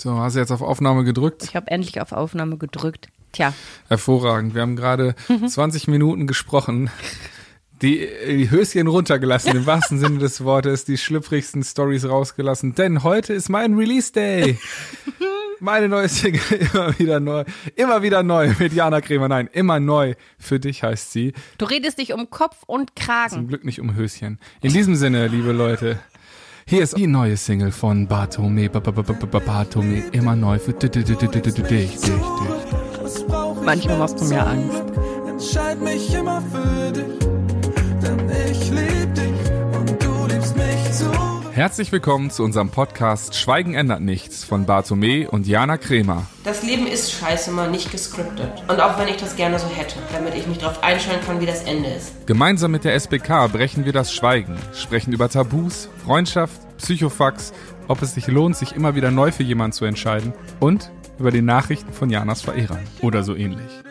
So, hast du jetzt auf Aufnahme gedrückt? Ich habe endlich auf Aufnahme gedrückt. Tja. Hervorragend. Wir haben gerade 20 Minuten gesprochen. Die, die Höschen runtergelassen, im wahrsten Sinne des Wortes, die schlüpfrigsten Stories rausgelassen. Denn heute ist mein Release Day. Meine neue Single immer wieder neu. Immer wieder neu mit Jana Kremer. Nein, immer neu. Für dich heißt sie. Du redest dich um Kopf und Kragen. Zum Glück nicht um Höschen. In diesem Sinne, liebe Leute, hier ist die neue Single von Bartome. Bartome, immer neu für dich, dich, dich. Manchmal machst du mir Angst. Entscheid mich immer für dich, Herzlich willkommen zu unserem Podcast Schweigen ändert nichts von Bartome und Jana Kremer. Das Leben ist scheiße mal nicht gescriptet. Und auch wenn ich das gerne so hätte, damit ich mich darauf einstellen kann, wie das Ende ist. Gemeinsam mit der SBK brechen wir das Schweigen, sprechen über Tabus, Freundschaft, Psychofax, ob es sich lohnt, sich immer wieder neu für jemanden zu entscheiden und über die Nachrichten von Janas Verehrern oder so ähnlich.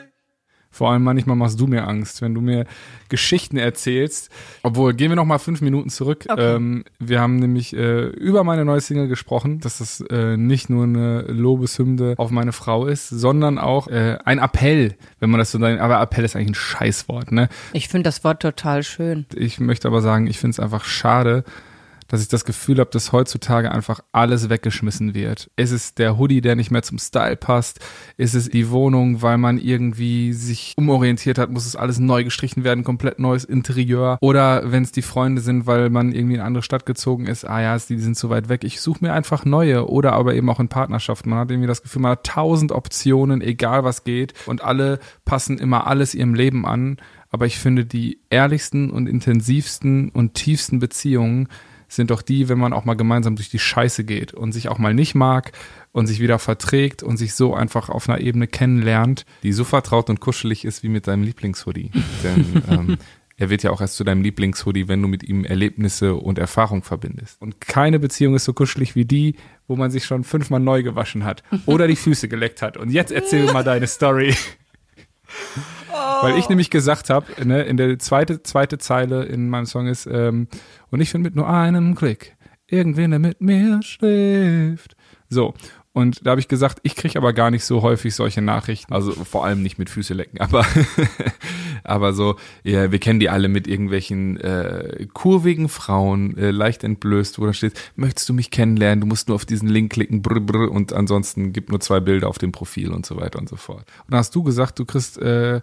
Vor allem manchmal machst du mir Angst, wenn du mir Geschichten erzählst. Obwohl, gehen wir noch mal fünf Minuten zurück. Okay. Ähm, wir haben nämlich äh, über meine neue Single gesprochen, dass das äh, nicht nur eine Lobeshymne auf meine Frau ist, sondern auch äh, ein Appell, wenn man das so nennt. Aber Appell ist eigentlich ein Scheißwort, ne? Ich finde das Wort total schön. Ich möchte aber sagen, ich finde es einfach schade, dass ich das Gefühl habe, dass heutzutage einfach alles weggeschmissen wird. Ist es der Hoodie, der nicht mehr zum Style passt? Ist es die Wohnung, weil man irgendwie sich umorientiert hat, muss es alles neu gestrichen werden, komplett neues Interieur? Oder wenn es die Freunde sind, weil man irgendwie in eine andere Stadt gezogen ist, ah ja, die sind zu weit weg. Ich suche mir einfach neue oder aber eben auch in Partnerschaften. Man hat irgendwie das Gefühl, man hat tausend Optionen, egal was geht und alle passen immer alles ihrem Leben an. Aber ich finde, die ehrlichsten und intensivsten und tiefsten Beziehungen sind doch die, wenn man auch mal gemeinsam durch die Scheiße geht und sich auch mal nicht mag und sich wieder verträgt und sich so einfach auf einer Ebene kennenlernt, die so vertraut und kuschelig ist wie mit deinem Lieblingshoodie. Denn ähm, er wird ja auch erst zu deinem Lieblingshoodie, wenn du mit ihm Erlebnisse und Erfahrung verbindest. Und keine Beziehung ist so kuschelig wie die, wo man sich schon fünfmal neu gewaschen hat oder die Füße geleckt hat. Und jetzt erzähl mal deine Story. Weil ich nämlich gesagt habe, ne, in der zweite, zweite Zeile in meinem Song ist, ähm, und ich finde mit nur einem Klick irgendwen, der mit mir schläft. So. Und da habe ich gesagt, ich kriege aber gar nicht so häufig solche Nachrichten. Also vor allem nicht mit Füße lecken, aber, aber so, ja, wir kennen die alle mit irgendwelchen äh, kurvigen Frauen, äh, leicht entblößt, wo da steht, möchtest du mich kennenlernen? Du musst nur auf diesen Link klicken, brr, brr, und ansonsten gibt nur zwei Bilder auf dem Profil und so weiter und so fort. Und da hast du gesagt, du kriegst äh,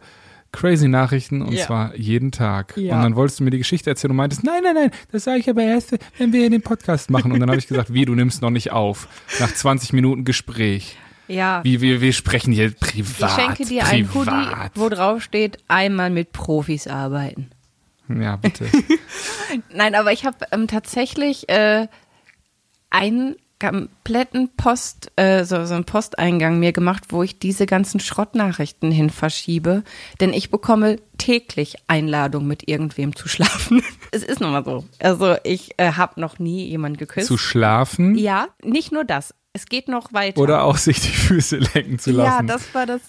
crazy Nachrichten und Ja. zwar jeden Tag. Ja. Und dann wolltest du mir die Geschichte erzählen und meintest, nein, nein, nein, das sage ich aber erst, wenn wir den Podcast machen. Und dann habe ich gesagt, wie, du nimmst noch nicht auf. Nach 20 Minuten Gespräch. Ja. Wie, wir, wir sprechen hier privat. ich schenke dir ein Hoodie, wo drauf steht, einmal mit Profis arbeiten. Ja, bitte. Nein, aber ich habe ähm, tatsächlich äh, einen kompletten Post, äh, so, so einen Posteingang mir gemacht, wo ich diese ganzen Schrottnachrichten hin verschiebe. Denn ich bekomme täglich Einladungen, mit irgendwem zu schlafen. es ist nun mal so. Also ich äh, habe noch nie jemanden geküsst. Zu schlafen ja, nicht nur das. Es geht noch weiter. oder auch sich die Füße lecken zu ja, lassen. das war das.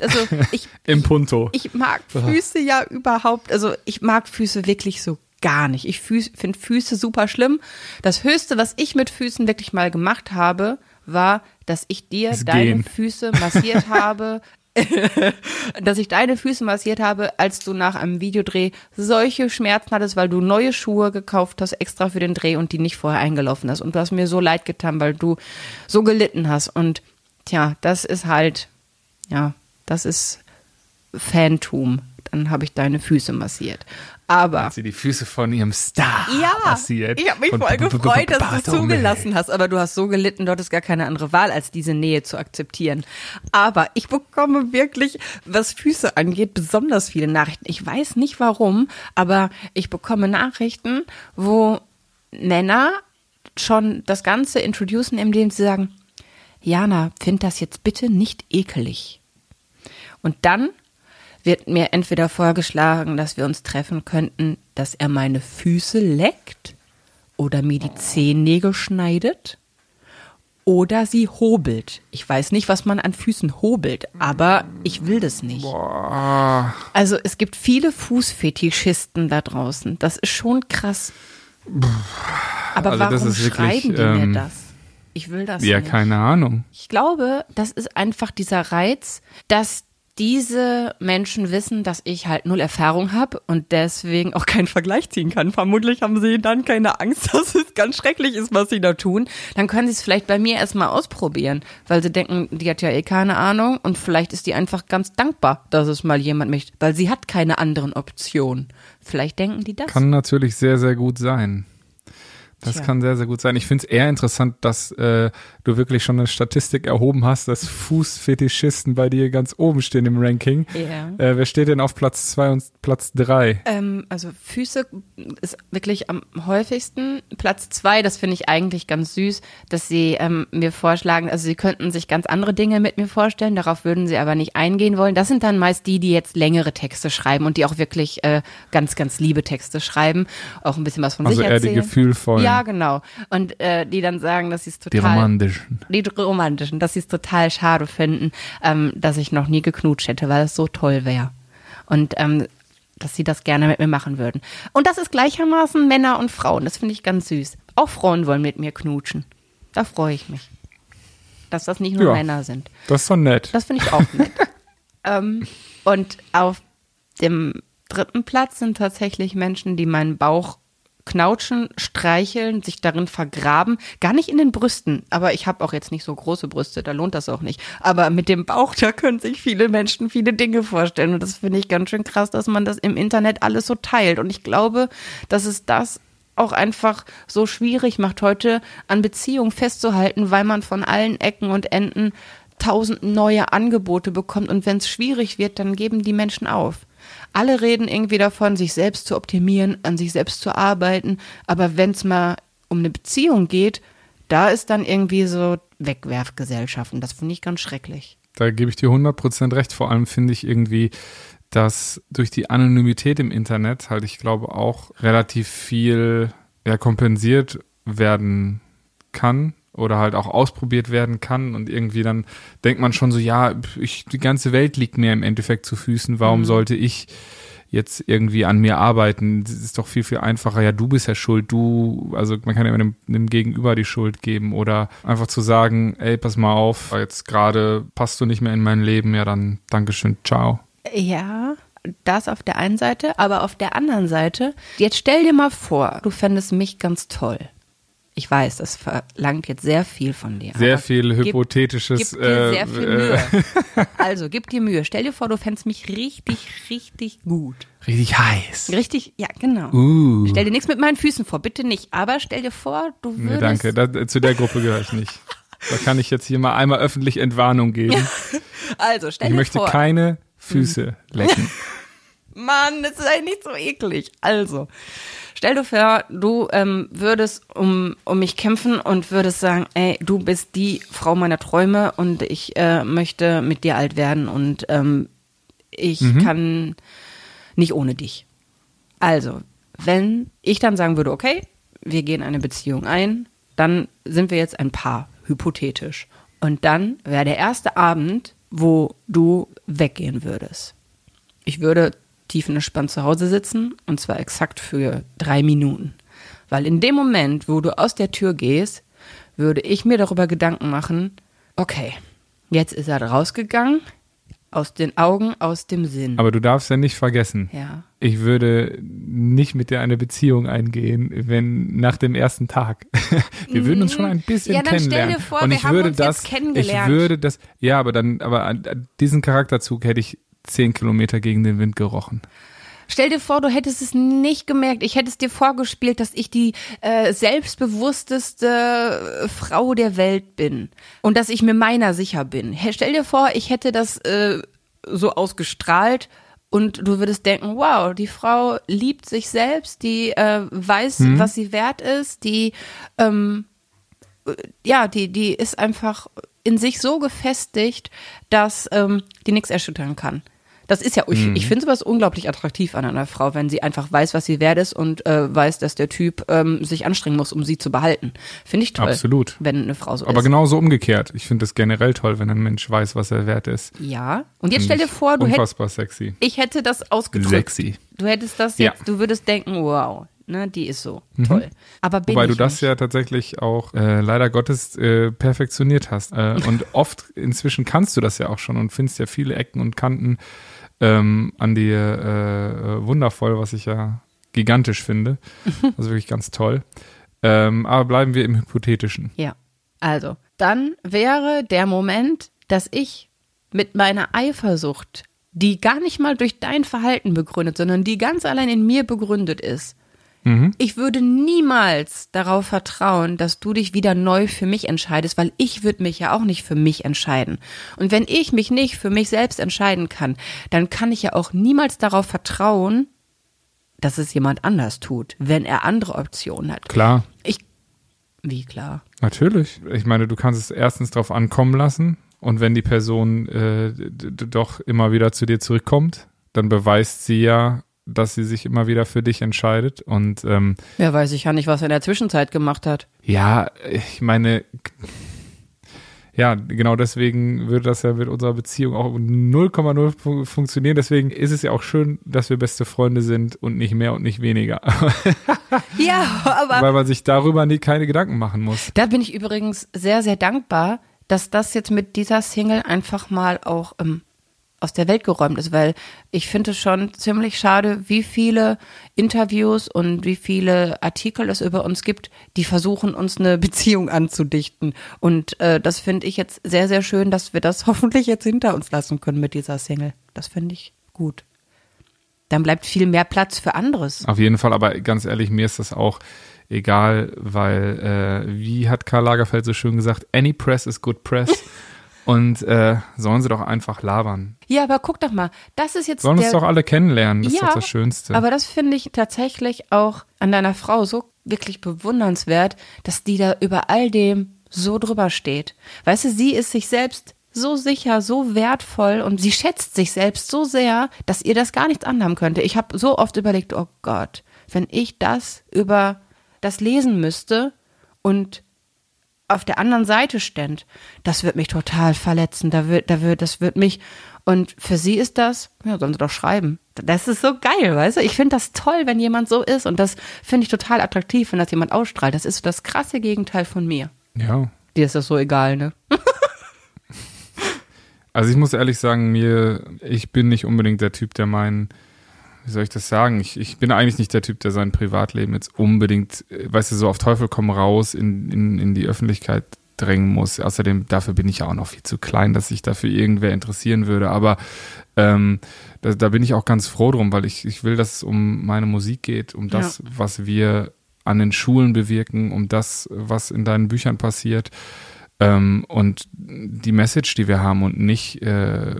Also ich, Im Punto. ich mag Füße ja überhaupt, also ich mag Füße wirklich so gar nicht. Ich finde Füße super schlimm. Das Höchste, was ich mit Füßen wirklich mal gemacht habe, war, dass ich dir Ist deine gehen. Füße massiert habe. dass ich deine Füße massiert habe, als du nach einem Videodreh solche Schmerzen hattest, weil du neue Schuhe gekauft hast, extra für den Dreh und die nicht vorher eingelaufen hast. Und du hast mir so leid getan, weil du so gelitten hast. Und tja, das ist halt, ja, das ist Fantum. Dann habe ich deine Füße massiert. Aber Hat sie die Füße von ihrem Star ja, massiert. ich habe mich voll gefreut, dass du es zugelassen hast. Aber du hast so gelitten, dort ist gar keine andere Wahl, als diese Nähe zu akzeptieren. Aber ich bekomme wirklich, was Füße angeht, besonders viele Nachrichten. Ich weiß nicht warum, aber ich bekomme Nachrichten, wo Männer schon das Ganze introducen, indem sie sagen, Jana, find das jetzt bitte nicht ekelig. Und dann wird mir entweder vorgeschlagen, dass wir uns treffen könnten, dass er meine Füße leckt oder mir die Zehennägel schneidet oder sie hobelt. Ich weiß nicht, was man an Füßen hobelt, aber ich will das nicht. Also es gibt viele Fußfetischisten da draußen. Das ist schon krass. Aber Also warum wirklich, schreiben die ähm, mir das? Ich will das Ja, nicht. keine Ahnung. Ich glaube, das ist einfach dieser Reiz, dass diese Menschen wissen, dass ich halt null Erfahrung habe und deswegen auch keinen Vergleich ziehen kann. Vermutlich haben sie dann keine Angst, dass es ganz schrecklich ist, was sie da tun. Dann können sie es vielleicht bei mir erstmal ausprobieren, weil sie denken, die hat ja eh keine Ahnung und vielleicht ist die einfach ganz dankbar, dass es mal jemand möchte, weil sie hat keine anderen Optionen. Vielleicht denken die das. Kann natürlich sehr, sehr gut sein. Das Tja. kann sehr, sehr gut sein. Ich finde es eher interessant, dass äh, du wirklich schon eine Statistik erhoben hast, dass Fußfetischisten bei dir ganz oben stehen im Ranking. Ja. Äh, wer steht denn auf Platz zwei und Platz drei? Ähm, also Füße ist wirklich am häufigsten. Platz zwei, das finde ich eigentlich ganz süß, dass sie ähm, mir vorschlagen, also sie könnten sich ganz andere Dinge mit mir vorstellen, darauf würden sie aber nicht eingehen wollen. Das sind dann meist die, die jetzt längere Texte schreiben und die auch wirklich äh, ganz, ganz liebe Texte schreiben, auch ein bisschen was von Also sich eher die erzählen. gefühlvollen, Ja, genau. Und äh, die dann sagen, dass sie es die total romantischen. die romantischen, dass sie es total schade finden, ähm, dass ich noch nie geknutscht hätte, weil es so toll wäre. Und ähm, dass sie das gerne mit mir machen würden. Und das ist gleichermaßen Männer und Frauen. Das finde ich ganz süß. Auch Frauen wollen mit mir knutschen. Da freue ich mich. Dass das nicht nur Ja. Männer sind. Das ist doch nett. Das finde ich auch nett. ähm, und auf dem dritten Platz sind tatsächlich Menschen, die meinen Bauch knautschen, streicheln, sich darin vergraben. Gar nicht in den Brüsten, aber ich habe auch jetzt nicht so große Brüste, da lohnt das auch nicht. Aber mit dem Bauch, da können sich viele Menschen viele Dinge vorstellen. Und das finde ich ganz schön krass, dass man das im Internet alles so teilt. Und ich glaube, dass es das auch einfach so schwierig macht, heute an Beziehungen festzuhalten, weil man von allen Ecken und Enden tausend neue Angebote bekommt. Und wenn es schwierig wird, dann geben die Menschen auf. Alle reden irgendwie davon, sich selbst zu optimieren, an sich selbst zu arbeiten. Aber wenn es mal um eine Beziehung geht, da ist dann irgendwie so Wegwerfgesellschaft. Und das finde ich ganz schrecklich. Da gebe ich dir 100% recht. Vor allem finde ich irgendwie, dass durch die Anonymität im Internet halt, ich glaube, auch relativ viel ja, kompensiert werden kann oder halt auch ausprobiert werden kann und irgendwie dann denkt man schon so, ja, ich, die ganze Welt liegt mir im Endeffekt zu Füßen, warum sollte ich jetzt irgendwie an mir arbeiten? Das ist doch viel, viel einfacher. Ja, du bist ja schuld, du, also man kann ja immer dem, dem Gegenüber die Schuld geben oder einfach zu sagen, ey, pass mal auf, jetzt gerade passt du nicht mehr in mein Leben, ja dann Dankeschön, ciao. Ja, das auf der einen Seite, aber auf der anderen Seite, jetzt stell dir mal vor, du fändest mich ganz toll. Ich weiß, das verlangt jetzt sehr viel von dir. Sehr viel gib- hypothetisches. Gib dir äh, sehr viel äh, Mühe. Also, gib dir Mühe. Stell dir vor, du fändest mich richtig, richtig gut. Richtig heiß. Richtig, ja, genau. Uh. Stell dir nichts mit meinen Füßen vor, bitte nicht. Aber stell dir vor, du würdest. Nee, danke. Da, zu der Gruppe gehöre ich nicht. Da kann ich jetzt hier mal einmal öffentlich Entwarnung geben. Also, stell Ich dir möchte vor. keine Füße lecken. Mann, das ist eigentlich nicht so eklig. Also, stell dir vor, du ähm, würdest um, um mich kämpfen und würdest sagen, ey, du bist die Frau meiner Träume und ich äh, möchte mit dir alt werden und ähm, ich kann nicht ohne dich. Also, wenn ich dann sagen würde, okay, wir gehen eine Beziehung ein, dann sind wir jetzt ein Paar, hypothetisch. Und dann wäre der erste Abend, wo du weggehen würdest. Ich würde tiefenentspannt zu Hause sitzen und zwar exakt für drei Minuten. Weil in dem Moment, wo du aus der Tür gehst, würde ich mir darüber Gedanken machen, okay, jetzt ist er rausgegangen, aus den Augen, aus dem Sinn. Aber du darfst ja nicht vergessen, ja. ich würde nicht mit dir eine Beziehung eingehen, wenn nach dem ersten Tag. Wir würden uns schon ein bisschen Ja, dann stell dir kennenlernen. vor, Und wir ich haben würde uns jetzt das, kennengelernt. ich würde das, ja, aber dann, aber an diesen Charakterzug hätte ich zehn Kilometer gegen den Wind gerochen. Stell dir vor, du hättest es nicht gemerkt. Ich hätte es dir vorgespielt, dass ich die äh, selbstbewussteste äh, Frau der Welt bin und dass ich mir meiner sicher bin. Stell dir vor, ich hätte das äh, so ausgestrahlt und du würdest denken, wow, die Frau liebt sich selbst, die äh, weiß, was sie wert ist, die ähm, ja, die, die ist einfach in sich so gefestigt, dass ähm, die nichts erschüttern kann. Das ist ja, ich, Mhm. ich finde sowas unglaublich attraktiv an einer Frau, wenn sie einfach weiß, was sie wert ist und äh, weiß, dass der Typ ähm, sich anstrengen muss, um sie zu behalten. Finde ich toll. Absolut. Wenn eine Frau so Aber ist. genauso umgekehrt. Ich finde es generell toll, wenn ein Mensch weiß, was er wert ist. Ja. Und jetzt stell dir vor, du hättest, Unfassbar sexy. ich hätte das ausgedrückt. Sexy. Du hättest das Ja. jetzt, du würdest denken, wow, ne, die ist so toll. Aber bin Mhm. Wobei du das nicht. ja tatsächlich auch äh, leider Gottes äh, perfektioniert hast. Äh, und oft inzwischen kannst du das ja auch schon und findest ja viele Ecken und Kanten ähm, an dir äh, äh, wundervoll, was ich ja gigantisch finde. Also wirklich ganz toll. Ähm, aber bleiben wir im Hypothetischen. Ja. Also, dann wäre der Moment, dass ich mit meiner Eifersucht, die gar nicht mal durch dein Verhalten begründet, sondern die ganz allein in mir begründet ist, Mhm. ich würde niemals darauf vertrauen, dass du dich wieder neu für mich entscheidest, weil ich würde mich ja auch nicht für mich entscheiden. Und wenn ich mich nicht für mich selbst entscheiden kann, dann kann ich ja auch niemals darauf vertrauen, dass es jemand anders tut, wenn er andere Optionen hat. Klar, Ich, wie klar. natürlich. Ich meine, du kannst es erstens drauf ankommen lassen und wenn die Person äh, doch immer wieder zu dir zurückkommt, dann beweist sie ja, dass sie sich immer wieder für dich entscheidet und ähm, Ja, weiß ich ja nicht, was er in der Zwischenzeit gemacht hat. Ja, ich meine, ja, genau deswegen würde das ja mit unserer Beziehung auch 0,0 fun funktionieren. Deswegen ist es ja auch schön, dass wir beste Freunde sind und nicht mehr und nicht weniger. Ja, aber Weil man sich darüber nie keine Gedanken machen muss. da bin ich übrigens sehr, sehr dankbar, dass das jetzt mit dieser Single einfach mal auch ähm, aus der Welt geräumt ist, weil ich finde es schon ziemlich schade, wie viele Interviews und wie viele Artikel es über uns gibt, die versuchen, uns eine Beziehung anzudichten. Und äh, das finde ich jetzt sehr, sehr schön, dass wir das hoffentlich jetzt hinter uns lassen können mit dieser Single. Das finde ich gut. Dann bleibt viel mehr Platz für anderes. Auf jeden Fall, aber ganz ehrlich, mir ist das auch egal, weil, äh, wie hat Karl Lagerfeld so schön gesagt, any press is good press. Und äh, sollen sie doch einfach labern. Ja, aber guck doch mal, das ist jetzt Sollen der, uns doch alle kennenlernen, das ist doch das Schönste. Aber das finde ich tatsächlich auch an deiner Frau so wirklich bewundernswert, dass die da über all dem so drüber steht. Weißt du, sie ist sich selbst so sicher, so wertvoll und sie schätzt sich selbst so sehr, dass ihr das gar nichts anhaben könnte. Ich habe so oft überlegt, oh Gott, wenn ich das über das lesen müsste und auf der anderen Seite ständ, das wird mich total verletzen. Da wird, da wird, das wird mich. Und für sie ist das, ja, sollen sie doch schreiben. Das ist so geil, weißt du? Ich finde das toll, wenn jemand so ist. Und das finde ich total attraktiv, wenn das jemand ausstrahlt. Das ist so das krasse Gegenteil von mir. ja. Dir ist das so egal, ne? Also ich muss ehrlich sagen, mir, ich bin nicht unbedingt der Typ, der meinen, wie soll ich das sagen? Ich, ich bin eigentlich nicht der Typ, der sein Privatleben jetzt unbedingt, äh, weißt du, so auf Teufel komm raus in, in, in die Öffentlichkeit drängen muss. Außerdem, dafür bin ich ja auch noch viel zu klein, dass sich dafür irgendwer interessieren würde. Aber ähm, da, da bin ich auch ganz froh drum, weil ich, ich will, dass es um meine Musik geht, um das, was wir an den Schulen bewirken, um das, was in deinen Büchern passiert. Ähm, und die Message, die wir haben und nicht, äh,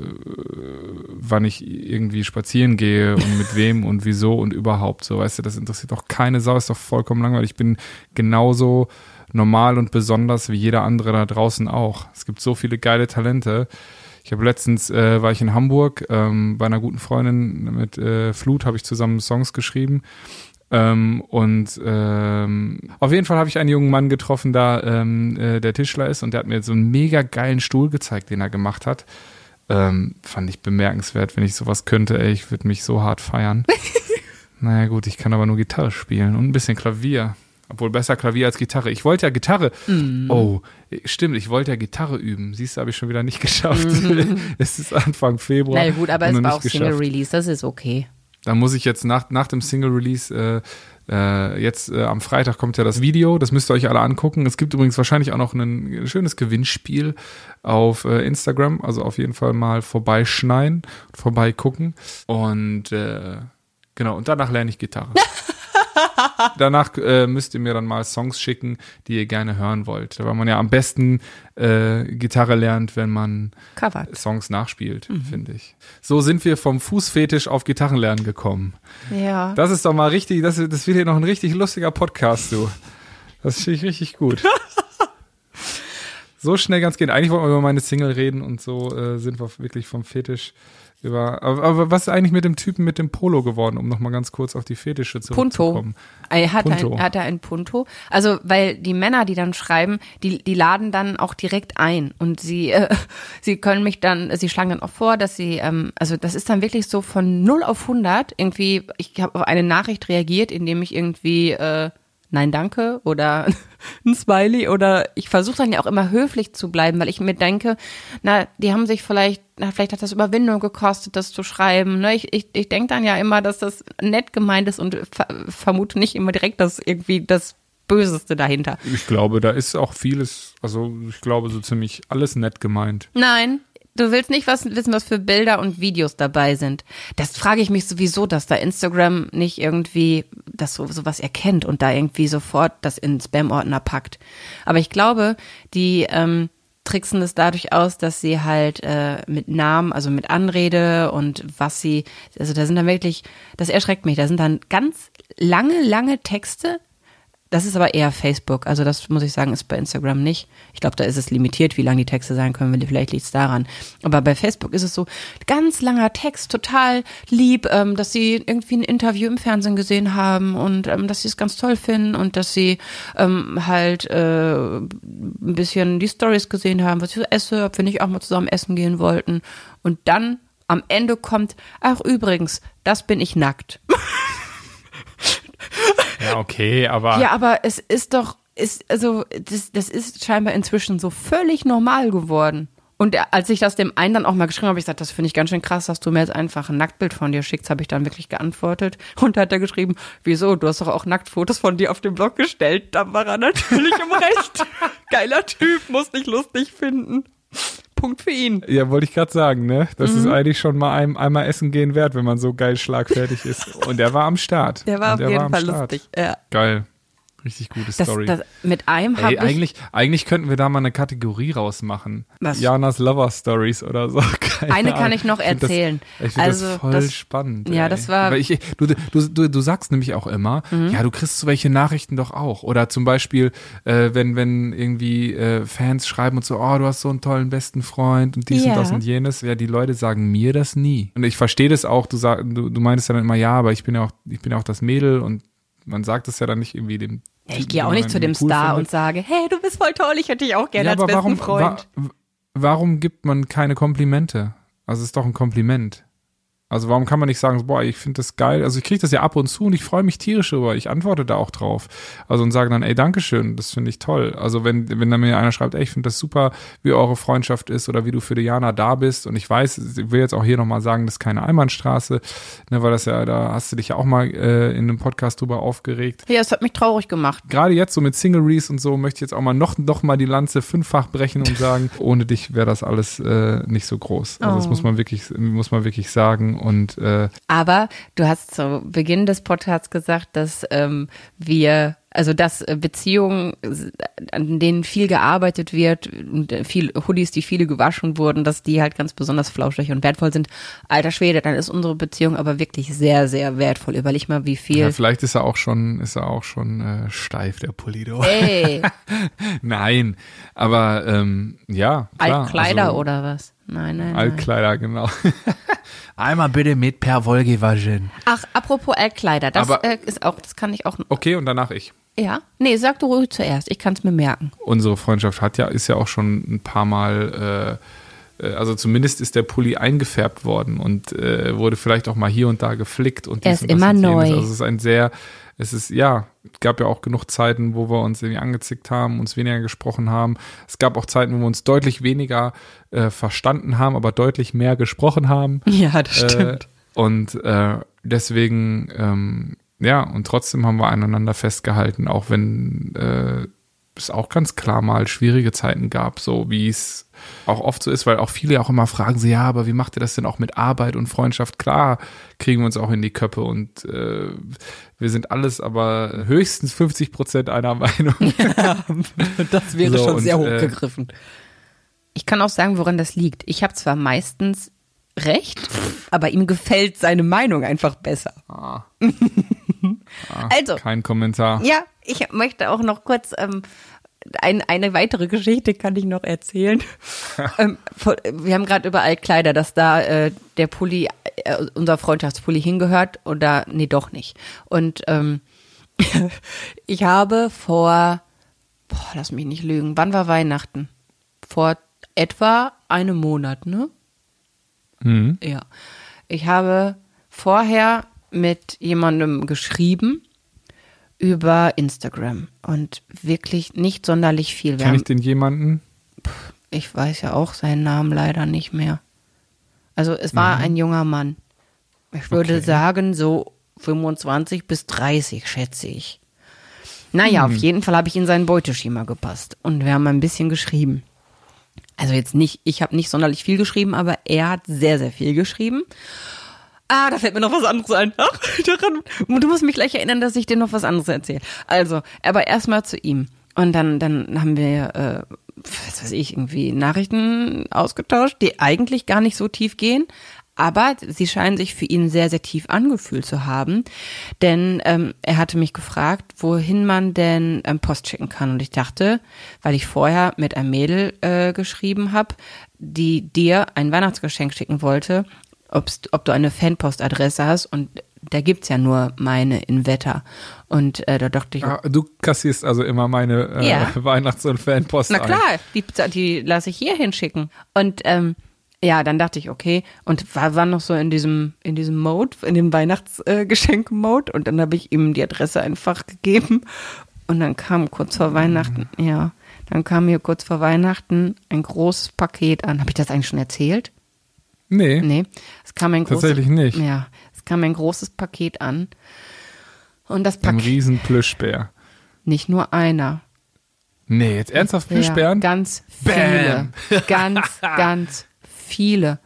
wann ich irgendwie spazieren gehe und mit wem und wieso und überhaupt so, weißt du, das interessiert doch keine Sau, ist doch vollkommen langweilig. Ich bin genauso normal und besonders wie jeder andere da draußen auch. Es gibt so viele geile Talente. Ich habe letztens, äh, war ich in Hamburg ähm, bei einer guten Freundin mit äh, Flut, habe ich zusammen Songs geschrieben. Ähm, und ähm, auf jeden Fall habe ich einen jungen Mann getroffen, da ähm, äh, der Tischler ist und der hat mir so einen mega geilen Stuhl gezeigt, den er gemacht hat. Ähm, fand ich bemerkenswert, wenn ich sowas könnte, ey, ich würde mich so hart feiern. naja gut, ich kann aber nur Gitarre spielen und ein bisschen Klavier. Obwohl besser Klavier als Gitarre. Ich wollte ja Gitarre. Oh, stimmt, ich wollte ja Gitarre üben. Siehst du, habe ich schon wieder nicht geschafft. es ist Anfang Februar. Na gut, aber es war auch. Single-Release, das ist okay. Da muss ich jetzt nach, nach dem Single-Release, äh, äh, jetzt äh, am Freitag kommt ja das Video, das müsst ihr euch alle angucken. Es gibt übrigens wahrscheinlich auch noch ein schönes Gewinnspiel auf äh, Instagram, also auf jeden Fall mal vorbeischneien, vorbeigucken und äh, genau, und danach lerne ich Gitarre. Danach äh, müsst ihr mir dann mal Songs schicken, die ihr gerne hören wollt. Weil man ja am besten äh, Gitarre lernt, wenn man Covered. Songs nachspielt, finde ich. So sind wir vom Fußfetisch auf Gitarrenlernen gekommen. Ja. Das ist doch mal richtig, das, das wird hier noch ein richtig lustiger Podcast, du. Das finde ich richtig gut. so schnell ganz gehen. Eigentlich wollten wir über meine Single reden und so äh, sind wir wirklich vom Fetisch Über, aber, aber was ist eigentlich mit dem Typen mit dem Polo geworden, um nochmal ganz kurz auf die Fetische Punto. zurückzukommen? Er hat, Punto. Ein, hat er ein Punto. Also, weil die Männer, die dann schreiben, die, die laden dann auch direkt ein und sie, äh, sie können mich dann, sie schlagen dann auch vor, dass sie, ähm, also das ist dann wirklich so von 0 auf 100 irgendwie, ich habe auf eine Nachricht reagiert, indem ich irgendwie, äh, Nein, danke oder ein Smiley oder ich versuche dann ja auch immer höflich zu bleiben, weil ich mir denke, na, die haben sich vielleicht, na, vielleicht hat das Überwindung gekostet, das zu schreiben. Ne? Ich, ich, ich denke dann ja immer, dass das nett gemeint ist und ver vermute nicht immer direkt das irgendwie das Böseste dahinter. Ich glaube, da ist auch vieles, also ich glaube, so ziemlich alles nett gemeint. Nein, du willst nicht was, wissen, was für Bilder und Videos dabei sind. Das frage ich mich sowieso, dass da Instagram nicht irgendwie das so sowas erkennt und da irgendwie sofort das in Spam-Ordner packt. Aber ich glaube, die ähm, tricksen es dadurch aus, dass sie halt äh, mit Namen, also mit Anrede und was sie, also da sind dann wirklich, das erschreckt mich, da sind dann ganz lange, lange Texte, das ist aber eher Facebook. Also das muss ich sagen, ist bei Instagram nicht. Ich glaube, da ist es limitiert, wie lang die Texte sein können. Vielleicht liegt es daran. Aber bei Facebook ist es so ganz langer Text, total lieb, ähm, dass sie irgendwie ein Interview im Fernsehen gesehen haben und ähm, dass sie es ganz toll finden und dass sie ähm, halt äh, ein bisschen die Stories gesehen haben, was ich so esse, ob wir nicht auch mal zusammen essen gehen wollten. Und dann am Ende kommt, ach übrigens, das bin ich nackt. Ja, okay, aber Ja, aber es ist doch, ist, also, das, das ist scheinbar inzwischen so völlig normal geworden. Und als ich das dem einen dann auch mal geschrieben habe, habe ich gesagt, das finde ich ganz schön krass, dass du mir jetzt einfach ein Nacktbild von dir schickst, habe ich dann wirklich geantwortet. Und da hat er geschrieben, wieso, du hast doch auch Nacktfotos von dir auf den Blog gestellt. Da war er natürlich im Recht. Geiler Typ, muss dich lustig finden. Punkt für ihn. Ja, wollte ich gerade sagen, ne? Das Mhm. ist eigentlich schon mal ein, einmal Essen gehen wert, wenn man so geil schlagfertig ist. Und der war am Start. Der war Und auf jeden am Fall Start. lustig. Ja. Geil. Richtig gute Das, Story. das, mit einem habe ich. eigentlich, eigentlich könnten wir da mal eine Kategorie rausmachen. Was? Janas Lover Stories oder so. Eine kann ich noch das- erzählen. ich finde Also, das voll das- spannend. ja, ey. das war- Mhm. Weil ich, du, du, du, du sagst nämlich auch immer, ja, du kriegst solche Nachrichten doch auch. Oder zum Beispiel, äh, wenn, wenn irgendwie äh, Fans schreiben und so, oh, du hast so einen tollen besten Freund und dies Ja. und das und jenes. Ja, die Leute sagen mir das nie. Und ich verstehe das auch, du, sag, du, du meinst ja dann immer, ja, aber ich bin ja auch, ich bin ja auch das Mädel und man sagt es ja dann nicht irgendwie dem Ja, ich gehe auch nicht zu dem cool Star findet. und sage, hey, du bist voll toll, ich hätte dich auch gerne als besten warum, Freund. wa- warum gibt man keine Komplimente? Also ist doch ein Kompliment. Also warum kann man nicht sagen, boah, ich finde das geil. Also ich kriege das ja ab und zu und ich freue mich tierisch drüber. Ich antworte da auch drauf. Also und sage dann, ey, Dankeschön, das finde ich toll. Also wenn, wenn dann mir einer schreibt, ey, ich finde das super, wie eure Freundschaft ist oder wie du für Diana da bist. Und ich weiß, ich will jetzt auch hier nochmal sagen, das ist keine Einbahnstraße, ne, weil das ja, da hast du dich ja auch mal äh, in einem Podcast drüber aufgeregt Ja, es hat mich traurig gemacht. gerade jetzt so mit Single Reese und so möchte ich jetzt auch mal noch, noch mal die Lanze fünffach brechen und sagen, ohne dich wäre das alles äh, nicht so groß. Also das Oh. muss man wirklich, muss man wirklich sagen. Und äh, Aber du hast zu Beginn des Podcasts gesagt, dass ähm, wir, also dass Beziehungen, an denen viel gearbeitet wird viel Hoodies, die viele gewaschen wurden, dass die halt ganz besonders flauschig und wertvoll sind. Alter Schwede, dann ist unsere Beziehung aber wirklich sehr, sehr wertvoll. Überleg mal, wie viel. ja, vielleicht ist er auch schon, ist er auch schon äh, steif, der Polido. Ey, Nein, aber ähm, ja, klar. Altkleider also, oder was? Nein, nein, nein. Altkleider, genau. Einmal bitte mit per Wolge waschen. Ach, apropos Altkleider, das Aber- äh, ist auch, das kann ich auch. Okay, und danach ich. Ja? Nee, sag du ruhig zuerst, ich kann es mir merken. unsere Freundschaft hat ja, ist ja auch schon ein paar Mal, äh, äh, also zumindest ist der Pulli eingefärbt worden und äh, wurde vielleicht auch mal hier und da geflickt und Er ist und immer neu. Also es ist ein sehr, es ist, ja, gab ja auch genug Zeiten, wo wir uns irgendwie angezickt haben, uns weniger gesprochen haben. Es gab auch Zeiten, wo wir uns deutlich weniger äh, verstanden haben, aber deutlich mehr gesprochen haben. Ja, das Äh, und äh, deswegen, ähm, ja, und trotzdem haben wir aneinander festgehalten, auch wenn äh, es auch ganz klar mal schwierige Zeiten gab, so wie es auch oft so ist, weil auch viele auch immer fragen, so, ja, aber wie macht ihr das denn auch mit Arbeit und Freundschaft? Klar, kriegen wir uns auch in die Köppe und äh, wir sind alles aber höchstens 50 Prozent einer Meinung. Das wäre So, schon und, sehr äh, hochgegriffen. ich kann auch sagen, woran das liegt. Ich habe zwar meistens recht, aber ihm gefällt seine Meinung einfach besser. also, Kein Kommentar. ja, ich möchte auch noch kurz ähm, ein, eine weitere Geschichte kann ich noch erzählen. ähm, wir haben gerade über Altkleider, dass da äh, der Pulli, äh, unser Freundschaftspulli hingehört oder nee, doch nicht. Und ähm, ich habe vor, boah, lass mich nicht lügen, wann war Weihnachten? Vor etwa einem Monat, ne? Mhm. Ja. Ich habe vorher mit jemandem geschrieben über Instagram und wirklich nicht sonderlich viel. Kenn ich den jemanden? ich weiß ja auch seinen Namen leider nicht mehr. Also es war ein junger Mann. Ich würde Okay. sagen so 25 bis 30, schätze ich. Naja, auf jeden Fall habe ich in sein Beuteschema gepasst und wir haben ein bisschen geschrieben. Also jetzt nicht, ich habe nicht sonderlich viel geschrieben, aber er hat sehr, sehr viel geschrieben. Ah, da fällt mir noch was anderes ein. Ach, daran, du musst mich gleich erinnern, dass ich dir noch was anderes erzähle. Also, aber erstmal zu ihm. Und dann, dann haben wir, äh, was weiß ich, irgendwie Nachrichten ausgetauscht, die eigentlich gar nicht so tief gehen. Aber sie scheinen sich für ihn sehr, sehr tief angefühlt zu haben. Denn ähm, er hatte mich gefragt, wohin man denn ähm, Post schicken kann. Und ich dachte, weil ich vorher mit einem Mädel äh, geschrieben habe, die dir ein Weihnachtsgeschenk schicken wollte, ob du eine Fanpostadresse hast. Und da gibt's ja nur meine in Wetter. Und äh, da dachte ich, Ah, du kassierst also immer meine äh, Ja. Weihnachts- und Fanpost na ein. klar, die, die lasse ich hier hinschicken. Und ähm, ja, dann dachte ich, okay, und war, war noch so in diesem, in diesem Mode, in dem Weihnachtsgeschenk-Mode. Und dann habe ich ihm die Adresse einfach gegeben. Und dann kam kurz vor Weihnachten, ja, dann kam mir kurz vor Weihnachten ein großes Paket an. Habe ich das eigentlich schon erzählt? Nee. Nee, es kam ein großes, Tatsächlich nicht. Ja, es kam ein großes Paket an. Und das Ein Paket, riesen Plüschbär. nicht nur einer. Nee, jetzt ernsthaft Plüschbären? Ja, ganz viele. Bam. Ganz, ganz viele.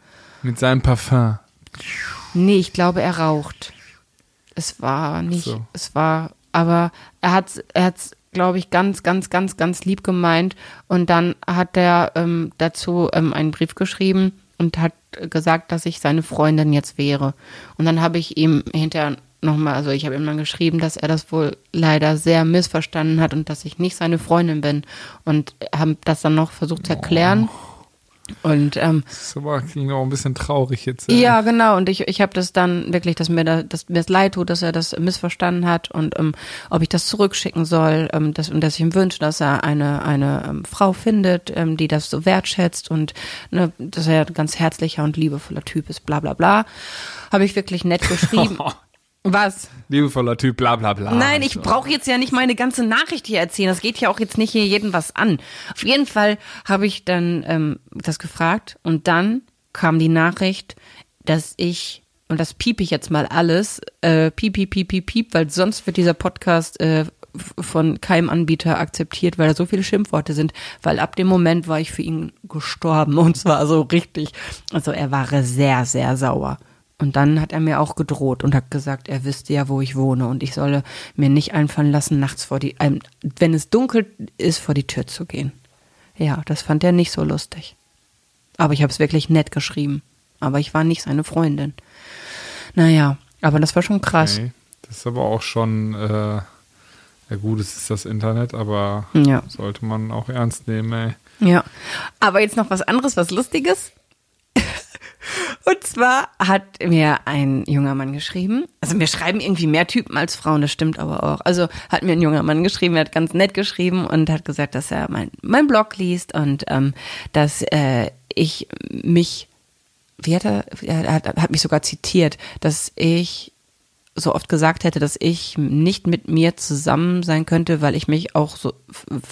Mit seinem Parfum. Nee, ich glaube, er raucht. Es war nicht, So. es war, aber er hat, er hat's, glaube ich, ganz, ganz, ganz, ganz lieb gemeint. Und dann hat er ähm, dazu ähm, einen Brief geschrieben und hat gesagt, dass ich seine Freundin jetzt wäre. Und dann habe ich ihm hinterher nochmal, also ich habe ihm dann geschrieben, dass er das wohl leider sehr missverstanden hat und dass ich nicht seine Freundin bin. Und haben das dann noch versucht zu erklären. Und ähm, Das aber klingt auch ein bisschen traurig jetzt. ja, genau. Und ich, ich habe das dann wirklich, dass mir da, dass mir es leid tut, dass er das missverstanden hat und ähm, ob ich das zurückschicken soll, ähm, dass, und dass ich ihm wünsche, dass er eine eine ähm, Frau findet, ähm, die das so wertschätzt und ne, dass er ein ganz herzlicher und liebevoller Typ ist, bla bla bla. Habe ich wirklich nett geschrieben. Was? Liebevoller Typ, bla bla bla. Nein, ich brauche jetzt ja nicht meine ganze Nachricht hier erzählen. Das geht ja auch jetzt nicht hier jeden was an. Auf jeden Fall habe ich dann ähm, das gefragt und dann kam die Nachricht, dass ich und das piep ich jetzt mal alles, äh, piep, piep, piep, piep, piep, weil sonst wird dieser Podcast äh, von keinem Anbieter akzeptiert, weil da so viele Schimpfworte sind, weil ab dem Moment war ich für ihn gestorben und zwar so richtig. Also er war sehr, sehr sauer. Und dann hat er mir auch gedroht und hat gesagt, er wüsste ja, wo ich wohne und ich solle mir nicht einfallen lassen, nachts vor die, ähm, wenn es dunkel ist, vor die Tür zu gehen. Ja, das fand er nicht so lustig. Aber ich habe es wirklich nett geschrieben. Aber ich war nicht seine Freundin. Naja, aber das war schon krass. Okay. Das ist aber auch schon, äh, ja gut, es ist das Internet, aber Ja. sollte man auch ernst nehmen, ey. Ja. Aber jetzt noch was anderes, was Lustiges. Und zwar hat mir ein junger Mann geschrieben, also wir schreiben irgendwie mehr Typen als Frauen, das stimmt aber auch. Also hat mir ein junger Mann geschrieben, er hat ganz nett geschrieben und hat gesagt, dass er mein, mein Blog liest und ähm, dass äh, ich mich, wie hat er, er hat, hat mich sogar zitiert, dass ich so oft gesagt hätte, dass ich nicht mit mir zusammen sein könnte, weil ich mich auch so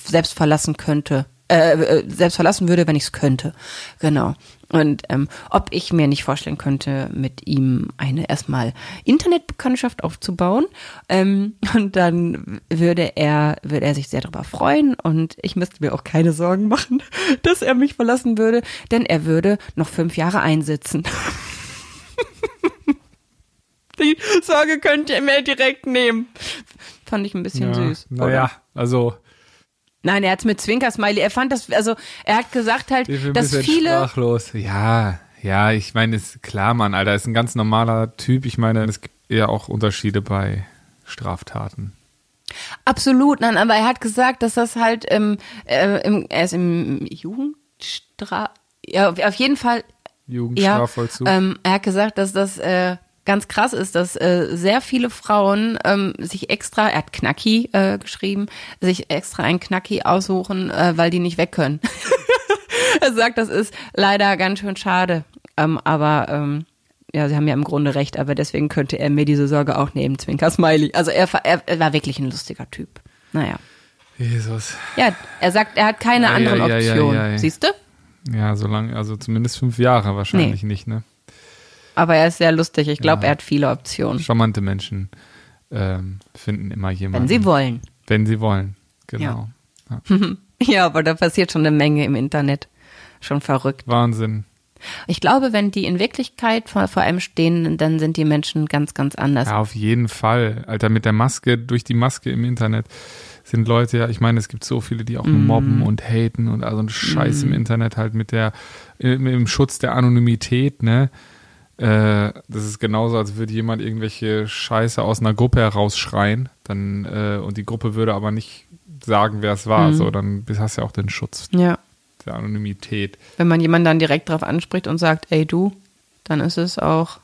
selbst verlassen könnte, äh, äh, selbst verlassen würde, wenn ich es könnte. Genau. Und ähm, ob ich mir nicht vorstellen könnte, mit ihm eine erstmal Internetbekanntschaft aufzubauen. Ähm, und dann würde er, würde er sich sehr darüber freuen und ich müsste mir auch keine Sorgen machen, dass er mich verlassen würde, denn er würde noch fünf Jahre einsitzen. Die Sorge könnt ihr mir direkt nehmen. Fand ich ein bisschen Ja, süß. Naja, also Nein, er hat's mit Zwinkersmiley. Er fand das, also er hat gesagt halt, ich bin ein dass bisschen viele. sprachlos. Ja, ja, ich meine, ist klar, Mann, Alter, ist ein ganz normaler Typ. Ich meine, es gibt ja auch Unterschiede bei Straftaten. Absolut, nein, aber er hat gesagt, dass das halt im, äh, im er ist im Jugendstra ja, auf jeden Fall Jugendstrafvollzug. Ja, ähm, er hat gesagt, dass das äh, ganz krass ist, dass äh, sehr viele Frauen ähm, sich extra, er hat Knacki äh, geschrieben, sich extra ein Knacki aussuchen, äh, weil die nicht weg können. er sagt, das ist leider ganz schön schade. Ähm, aber ähm, ja, sie haben ja im Grunde recht, aber deswegen könnte er mir diese Sorge auch nehmen, Zwinker Smiley. Also er, er, er war wirklich ein lustiger Typ. Naja. Jesus. Ja, er sagt, er hat keine Ja, anderen ja, ja, Optionen. Siehst du? Ja, so lange, also zumindest fünf Jahre wahrscheinlich nicht, ne? Aber er ist sehr lustig. Ich glaube, Ja. er hat viele Optionen. Charmante Menschen ähm, finden immer jemanden. Wenn sie wollen. Wenn sie wollen, genau. Ja, aber da passiert schon eine Menge im Internet. Schon verrückt. Wahnsinn. Ich glaube, wenn die in Wirklichkeit vor, vor einem stehen, dann sind die Menschen ganz, ganz anders. Ja, auf jeden Fall. Alter, mit der Maske, durch die Maske im Internet sind Leute ja, ich meine, es gibt so viele, die auch Mm. mobben und haten und also ein Scheiß im Internet halt mit der, im, im Schutz der Anonymität, ne? Äh, das ist genauso, als würde jemand irgendwelche Scheiße aus einer Gruppe herausschreien, dann, äh, und die Gruppe würde aber nicht sagen, wer es war, Mhm. so, dann hast du ja auch den Schutz Ja. der Anonymität. Wenn man jemanden dann direkt drauf anspricht und sagt, ey du, dann ist es auch,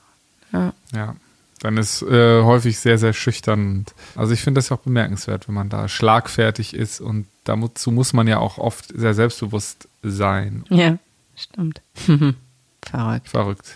ja. Ja, dann ist äh, häufig sehr, sehr schüchtern. Also ich finde das ja auch bemerkenswert, wenn man da schlagfertig ist und dazu muss man ja auch oft sehr selbstbewusst sein. Ja, stimmt. Verrückt. Verrückt.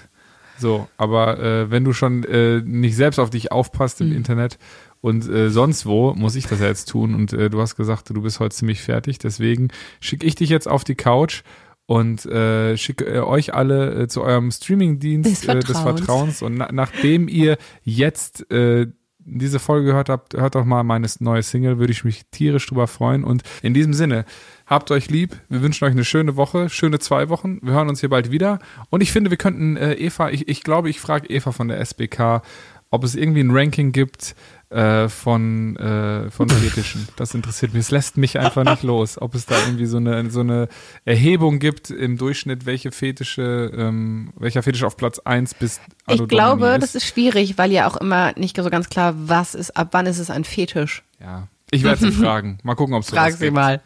So, aber äh, wenn du schon äh, nicht selbst auf dich aufpasst im Internet und äh, sonst wo, muss ich das ja jetzt tun. Und äh, du hast gesagt, du bist heute ziemlich fertig. Deswegen schicke ich dich jetzt auf die Couch und äh, schicke äh, euch alle äh, zu eurem Streamingdienst Des äh, des Vertrauens. Vertrauens. Und na nachdem ihr jetzt äh, diese Folge gehört habt, hört doch mal meine neue Single, würde ich mich tierisch drüber freuen. Und in diesem Sinne, habt euch lieb. Wir wünschen euch eine schöne Woche, schöne zwei Wochen. Wir hören uns hier bald wieder. Und ich finde, wir könnten äh, Eva, ich, ich glaube, ich frage Eva von der SBK, ob es irgendwie ein Ranking gibt äh, von, äh, von Fetischen. Das interessiert mich. Es lässt mich einfach nicht los. Ob es da irgendwie so eine, so eine Erhebung gibt im Durchschnitt, welche Fetische, ähm, welcher Fetisch auf Platz 1 bis Ich glaube, Domini das ist schwierig, weil ja auch immer nicht so ganz klar, was ist, ab wann ist es ein Fetisch? Ja. Ich werde sie fragen. Mal gucken, ob es Frag sie mal.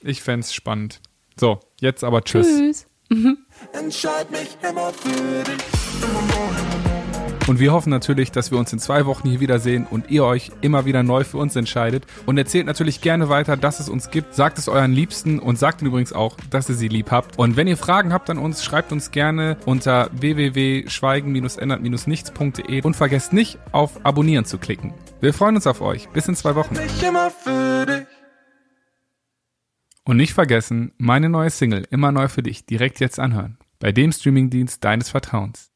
Ich fänd's spannend. So, jetzt aber tschüss. Tschüss. Entscheid mich immer für dich. Und wir hoffen natürlich, dass wir uns in zwei Wochen hier wiedersehen und ihr euch immer wieder neu für uns entscheidet. Und erzählt natürlich gerne weiter, dass es uns gibt. Sagt es euren Liebsten und sagt ihnen übrigens auch, dass ihr sie lieb habt. Und wenn ihr Fragen habt an uns, schreibt uns gerne unter www.schweigen-ändert-nichts.de und vergesst nicht, auf Abonnieren zu klicken. Wir freuen uns auf euch. Bis in zwei Wochen. Mich immer für dich. Und nicht vergessen, meine neue Single immer neu für dich direkt jetzt anhören. Bei dem Streamingdienst deines Vertrauens.